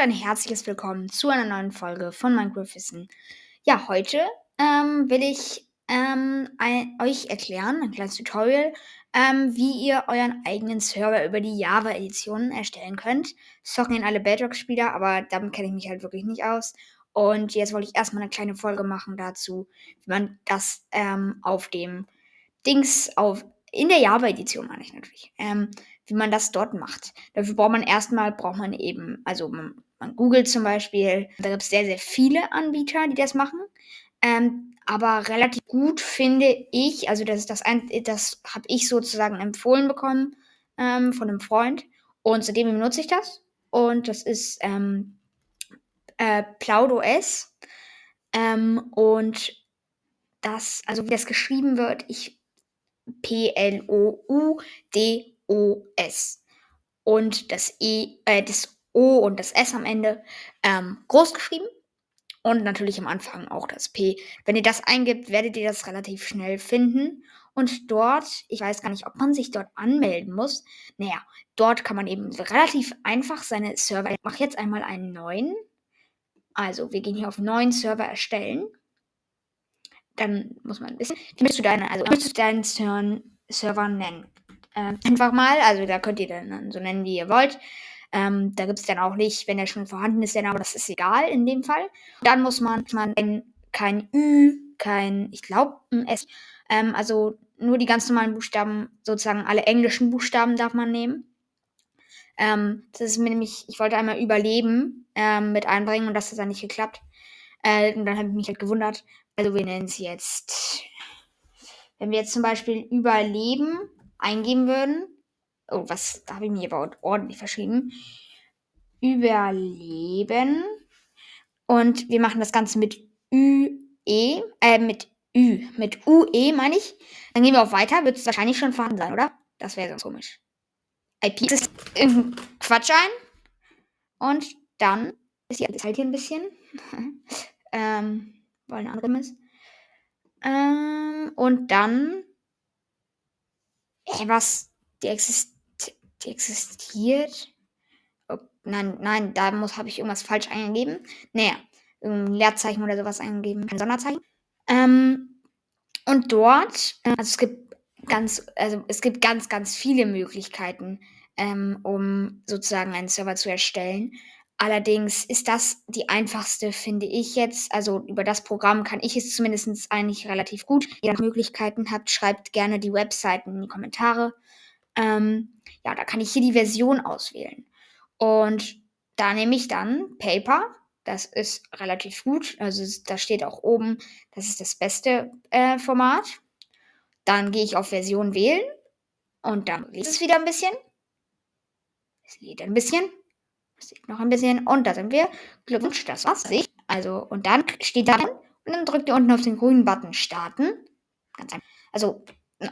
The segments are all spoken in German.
ein herzliches Willkommen zu einer neuen Folge von Minecraft Wissen. Ja, heute ähm, will ich ähm, ein, euch erklären, ein kleines Tutorial, ähm, wie ihr euren eigenen Server über die Java-Edition erstellen könnt. Zocken in alle Bedrock-Spieler, aber damit kenne ich mich halt wirklich nicht aus. Und jetzt wollte ich erstmal eine kleine Folge machen dazu, wie man das ähm, auf dem Dings auf in der Java-Edition meine ich natürlich, ähm, wie man das dort macht. Dafür braucht man erstmal, braucht man eben, also man, man googelt zum Beispiel, da gibt es sehr, sehr viele Anbieter, die das machen. Ähm, aber relativ gut finde ich, also das ist das, ein, das habe ich sozusagen empfohlen bekommen ähm, von einem Freund und seitdem benutze ich das und das ist ähm, äh, PloudOS ähm, und das, also wie das geschrieben wird, ich P-L-O-U-D-O-S. Und das E, äh, das O und das S am Ende ähm, groß geschrieben. Und natürlich am Anfang auch das P. Wenn ihr das eingibt, werdet ihr das relativ schnell finden. Und dort, ich weiß gar nicht, ob man sich dort anmelden muss. Naja, dort kann man eben relativ einfach seine Server. Ich mache jetzt einmal einen neuen. Also, wir gehen hier auf neuen Server erstellen dann muss man wissen, wie möchtest du deine, also du deinen Server, Server nennen? Ähm, einfach mal, also da könnt ihr dann so nennen, wie ihr wollt. Ähm, da gibt es dann auch nicht, wenn er schon vorhanden ist, aber das ist egal in dem Fall. Dann muss man, man kein Ü, kein, ich glaube, ein S, ähm, also nur die ganz normalen Buchstaben, sozusagen alle englischen Buchstaben darf man nehmen. Ähm, das ist mir nämlich, ich wollte einmal Überleben ähm, mit einbringen und das hat dann nicht geklappt. Äh, und dann habe ich mich halt gewundert, also wir nennen es jetzt, wenn wir jetzt zum Beispiel Überleben eingeben würden, oh, was, da habe ich mir aber ordentlich verschrieben, Überleben und wir machen das Ganze mit UE, äh, mit Ü, mit UE meine ich. Dann gehen wir auf Weiter, wird es wahrscheinlich schon vorhanden sein, oder? Das wäre sonst komisch. IP ist Quatsch ein. Und dann ist die Zeit hier ein bisschen. ähm, weil eine andere ist. Ähm, und dann. Ey, was? Die, exist die existiert? Nein, nein, da muss habe ich irgendwas falsch eingegeben. Naja, ein Leerzeichen oder sowas eingegeben, kein Sonderzeichen. Ähm, und dort, äh, also es gibt ganz, also es gibt ganz, ganz viele Möglichkeiten, ähm, um sozusagen einen Server zu erstellen. Allerdings ist das die einfachste, finde ich jetzt. Also über das Programm kann ich es zumindest eigentlich relativ gut. Wenn ihr Möglichkeiten habt, schreibt gerne die Webseiten in die Kommentare. Ähm, ja, da kann ich hier die Version auswählen. Und da nehme ich dann Paper. Das ist relativ gut. Also da steht auch oben, das ist das beste äh, Format. Dann gehe ich auf Version wählen. Und dann lädt es wieder ein bisschen. Es lädt ein bisschen. Sieht noch ein bisschen. Und da sind wir. Glückwunsch, das war's. Also, und dann steht da und dann drückt ihr unten auf den grünen Button starten. Ganz einfach. Also,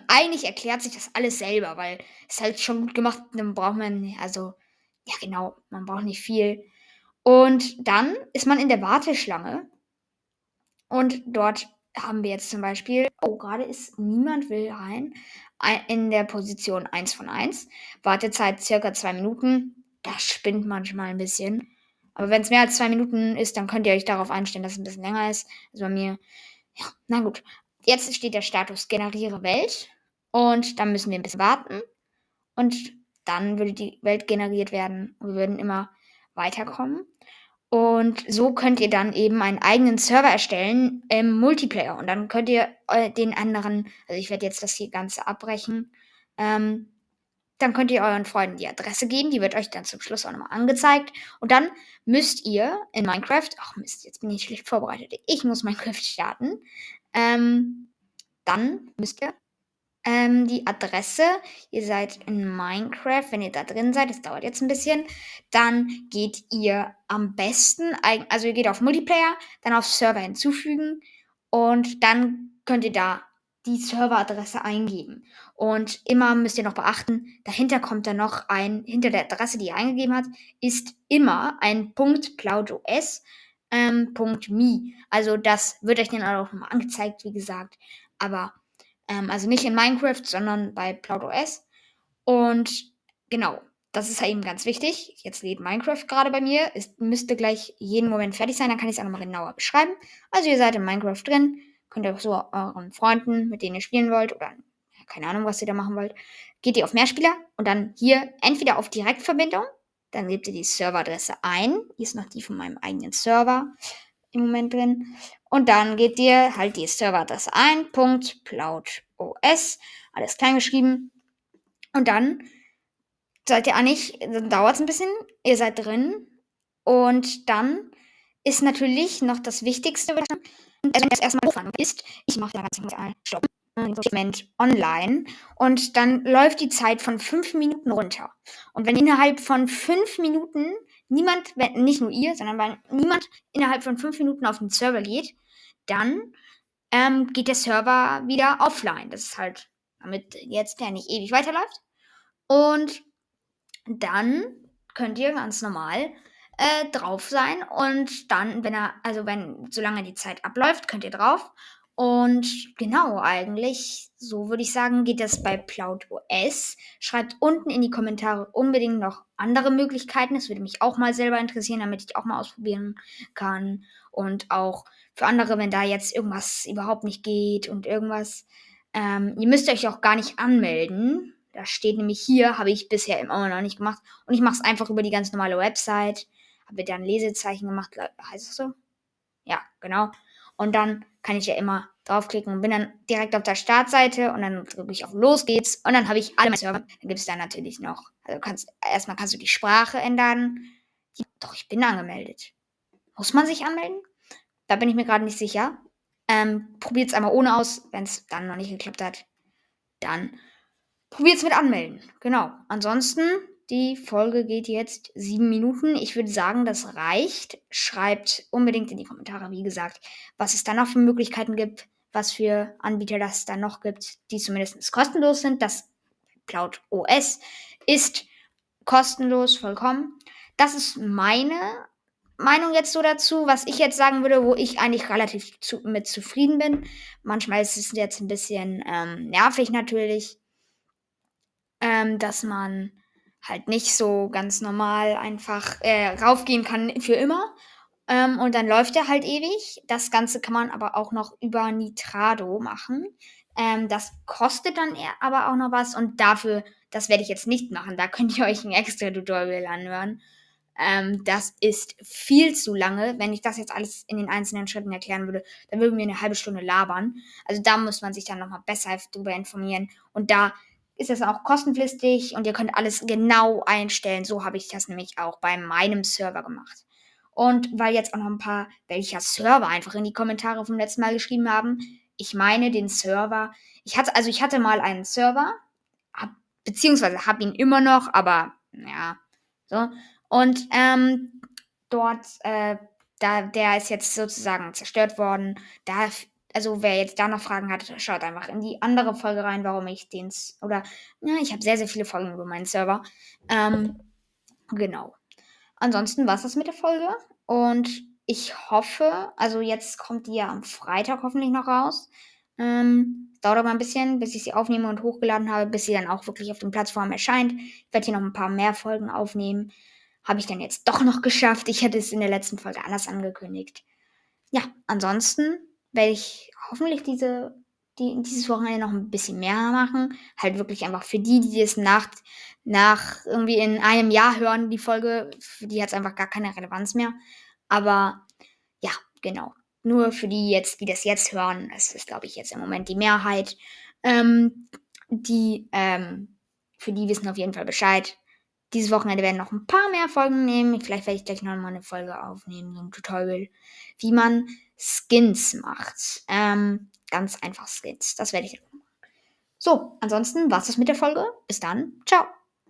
eigentlich erklärt sich das alles selber, weil es halt schon gut gemacht. Dann braucht man, also, ja, genau, man braucht nicht viel. Und dann ist man in der Warteschlange. Und dort haben wir jetzt zum Beispiel, oh, gerade ist niemand will rein, in der Position 1 von 1. Wartezeit circa 2 Minuten das spinnt manchmal ein bisschen. Aber wenn es mehr als zwei Minuten ist, dann könnt ihr euch darauf einstellen, dass es ein bisschen länger ist. Also bei mir, ja, na gut. Jetzt steht der Status generiere Welt. Und dann müssen wir ein bisschen warten. Und dann würde die Welt generiert werden. Wir würden immer weiterkommen. Und so könnt ihr dann eben einen eigenen Server erstellen im Multiplayer. Und dann könnt ihr äh, den anderen, also ich werde jetzt das hier Ganze abbrechen, ähm, dann könnt ihr euren Freunden die Adresse geben, die wird euch dann zum Schluss auch nochmal angezeigt. Und dann müsst ihr in Minecraft, ach Mist, jetzt bin ich schlecht vorbereitet, ich muss Minecraft starten. Ähm, dann müsst ihr ähm, die Adresse, ihr seid in Minecraft, wenn ihr da drin seid, das dauert jetzt ein bisschen, dann geht ihr am besten, also ihr geht auf Multiplayer, dann auf Server hinzufügen und dann könnt ihr da die Serveradresse eingeben. Und immer müsst ihr noch beachten, dahinter kommt dann noch ein, hinter der Adresse, die ihr eingegeben habt, ist immer ein Punkt CloudOS. Ähm, .me. Also das wird euch dann auch nochmal angezeigt, wie gesagt. Aber ähm, also nicht in Minecraft, sondern bei CloudOS. Und genau, das ist ja eben ganz wichtig. Jetzt lädt Minecraft gerade bei mir. Es müsste gleich jeden Moment fertig sein. Dann kann ich es auch nochmal genauer beschreiben. Also ihr seid in Minecraft drin. Könnt ihr so euren Freunden, mit denen ihr spielen wollt, oder keine Ahnung, was ihr da machen wollt, geht ihr auf Mehrspieler und dann hier entweder auf Direktverbindung. Dann gebt ihr die Serveradresse ein. Hier ist noch die von meinem eigenen Server im Moment drin. Und dann gebt ihr halt die Serveradresse ein. Punkt, Cloud.os. Alles klein geschrieben. Und dann seid ihr eigentlich, dann dauert es ein bisschen, ihr seid drin und dann ist natürlich noch das Wichtigste, also wenn das erstmal hochfahren ist, ich mache da ganz normal Stopp, Moment online und dann läuft die Zeit von fünf Minuten runter. Und wenn innerhalb von fünf Minuten niemand, nicht nur ihr, sondern wenn niemand innerhalb von fünf Minuten auf den Server geht, dann ähm, geht der Server wieder offline. Das ist halt, damit jetzt der nicht ewig weiterläuft. Und dann könnt ihr ganz normal äh, drauf sein und dann, wenn er, also wenn, solange die Zeit abläuft, könnt ihr drauf. Und genau, eigentlich, so würde ich sagen, geht das bei Cloud OS. Schreibt unten in die Kommentare unbedingt noch andere Möglichkeiten. Das würde mich auch mal selber interessieren, damit ich auch mal ausprobieren kann. Und auch für andere, wenn da jetzt irgendwas überhaupt nicht geht und irgendwas. Ähm, ihr müsst euch auch gar nicht anmelden. Da steht nämlich hier, habe ich bisher immer noch nicht gemacht. Und ich mache es einfach über die ganz normale Website. Habe dann Lesezeichen gemacht, heißt es so? Ja, genau. Und dann kann ich ja immer draufklicken und bin dann direkt auf der Startseite und dann drücke ich auf Los geht's und dann habe ich alle meine Server. Dann gibt es da natürlich noch, also kannst, erstmal kannst du die Sprache ändern. Doch, ich bin angemeldet. Muss man sich anmelden? Da bin ich mir gerade nicht sicher. Ähm, Probiert es einmal ohne aus. Wenn es dann noch nicht geklappt hat, dann probiert es mit anmelden. Genau. Ansonsten, die Folge geht jetzt sieben Minuten. Ich würde sagen, das reicht. Schreibt unbedingt in die Kommentare, wie gesagt, was es da noch für Möglichkeiten gibt, was für Anbieter das da noch gibt, die zumindest kostenlos sind. Das Cloud OS ist kostenlos vollkommen. Das ist meine Meinung jetzt so dazu, was ich jetzt sagen würde, wo ich eigentlich relativ zu, mit zufrieden bin. Manchmal ist es jetzt ein bisschen ähm, nervig natürlich ähm, dass man halt nicht so ganz normal einfach äh, raufgehen kann für immer. Ähm, und dann läuft er halt ewig. Das Ganze kann man aber auch noch über Nitrado machen. Ähm, das kostet dann aber auch noch was und dafür, das werde ich jetzt nicht machen. Da könnt ihr euch ein extra Tutorial anhören. Ähm, das ist viel zu lange. Wenn ich das jetzt alles in den einzelnen Schritten erklären würde, dann würden wir eine halbe Stunde labern. Also da muss man sich dann nochmal besser drüber informieren. Und da ist das auch kostenpflichtig und ihr könnt alles genau einstellen. So habe ich das nämlich auch bei meinem Server gemacht. Und weil jetzt auch noch ein paar, welcher Server einfach in die Kommentare vom letzten Mal geschrieben haben, ich meine den Server. Ich hatte, also ich hatte mal einen Server, hab, beziehungsweise habe ihn immer noch, aber ja, so. Und ähm, dort, äh, da, der ist jetzt sozusagen zerstört worden. Da also wer jetzt da noch Fragen hat, schaut einfach in die andere Folge rein, warum ich den, oder, ja, ich habe sehr, sehr viele Folgen über meinen Server. Ähm, genau. Ansonsten war es das mit der Folge und ich hoffe, also jetzt kommt die ja am Freitag hoffentlich noch raus. Ähm, dauert aber ein bisschen, bis ich sie aufnehme und hochgeladen habe, bis sie dann auch wirklich auf den Plattformen erscheint. Ich werde hier noch ein paar mehr Folgen aufnehmen. Habe ich dann jetzt doch noch geschafft. Ich hätte es in der letzten Folge anders angekündigt. Ja, ansonsten werde ich hoffentlich diese, die, dieses Wochenende noch ein bisschen mehr machen. Halt wirklich einfach für die, die es nach, nach irgendwie in einem Jahr hören, die Folge, für die hat es einfach gar keine Relevanz mehr. Aber ja, genau. Nur für die jetzt, die das jetzt hören, das ist, glaube ich, jetzt im Moment die Mehrheit. Ähm, die, ähm, für die wissen auf jeden Fall Bescheid. Dieses Wochenende werden noch ein paar mehr Folgen nehmen. Vielleicht werde ich gleich noch mal eine Folge aufnehmen, so ein Tutorial, wie man Skins macht. Ähm, ganz einfach Skins. Das werde ich. So, ansonsten war es das mit der Folge. Bis dann. Ciao.